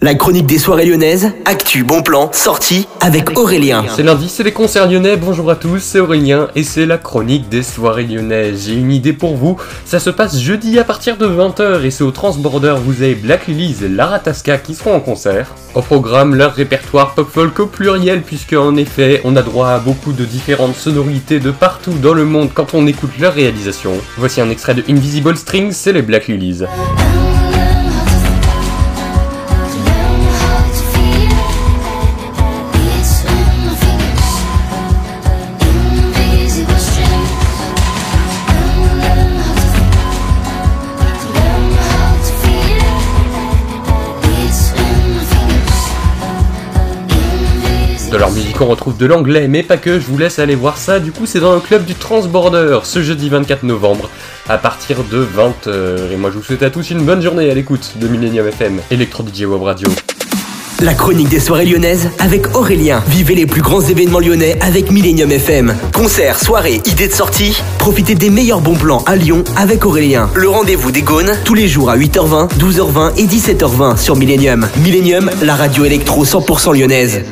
La chronique des soirées lyonnaises, actu, bon plan, sortie avec Aurélien. C'est lundi, c'est les concerts lyonnais, bonjour à tous, c'est Aurélien et c'est la chronique des soirées lyonnaises. J'ai une idée pour vous, ça se passe jeudi à partir de 20h et c'est au Transborder, vous avez Black Lilies et Lara Tasca qui seront en concert. Au programme, leur répertoire pop folk au pluriel puisque en effet, on a droit à beaucoup de différentes sonorités de partout dans le monde quand on écoute leur réalisation. Voici un extrait de Invisible Strings, c'est les Black Lilies. De leur musique, on retrouve de l'anglais, mais pas que, je vous laisse aller voir ça. Du coup, c'est dans le club du Transborder, ce jeudi 24 novembre, à partir de 20h. Et moi, je vous souhaite à tous une bonne journée à l'écoute de Millennium FM, Electro DJ Web Radio. La chronique des soirées lyonnaises avec Aurélien. Vivez les plus grands événements lyonnais avec Millennium FM. Concerts, soirées, idées de sortie. Profitez des meilleurs bons plans à Lyon avec Aurélien. Le rendez-vous des Gaunes, tous les jours à 8h20, 12h20 et 17h20 sur Millennium. Millennium, la radio électro 100% lyonnaise.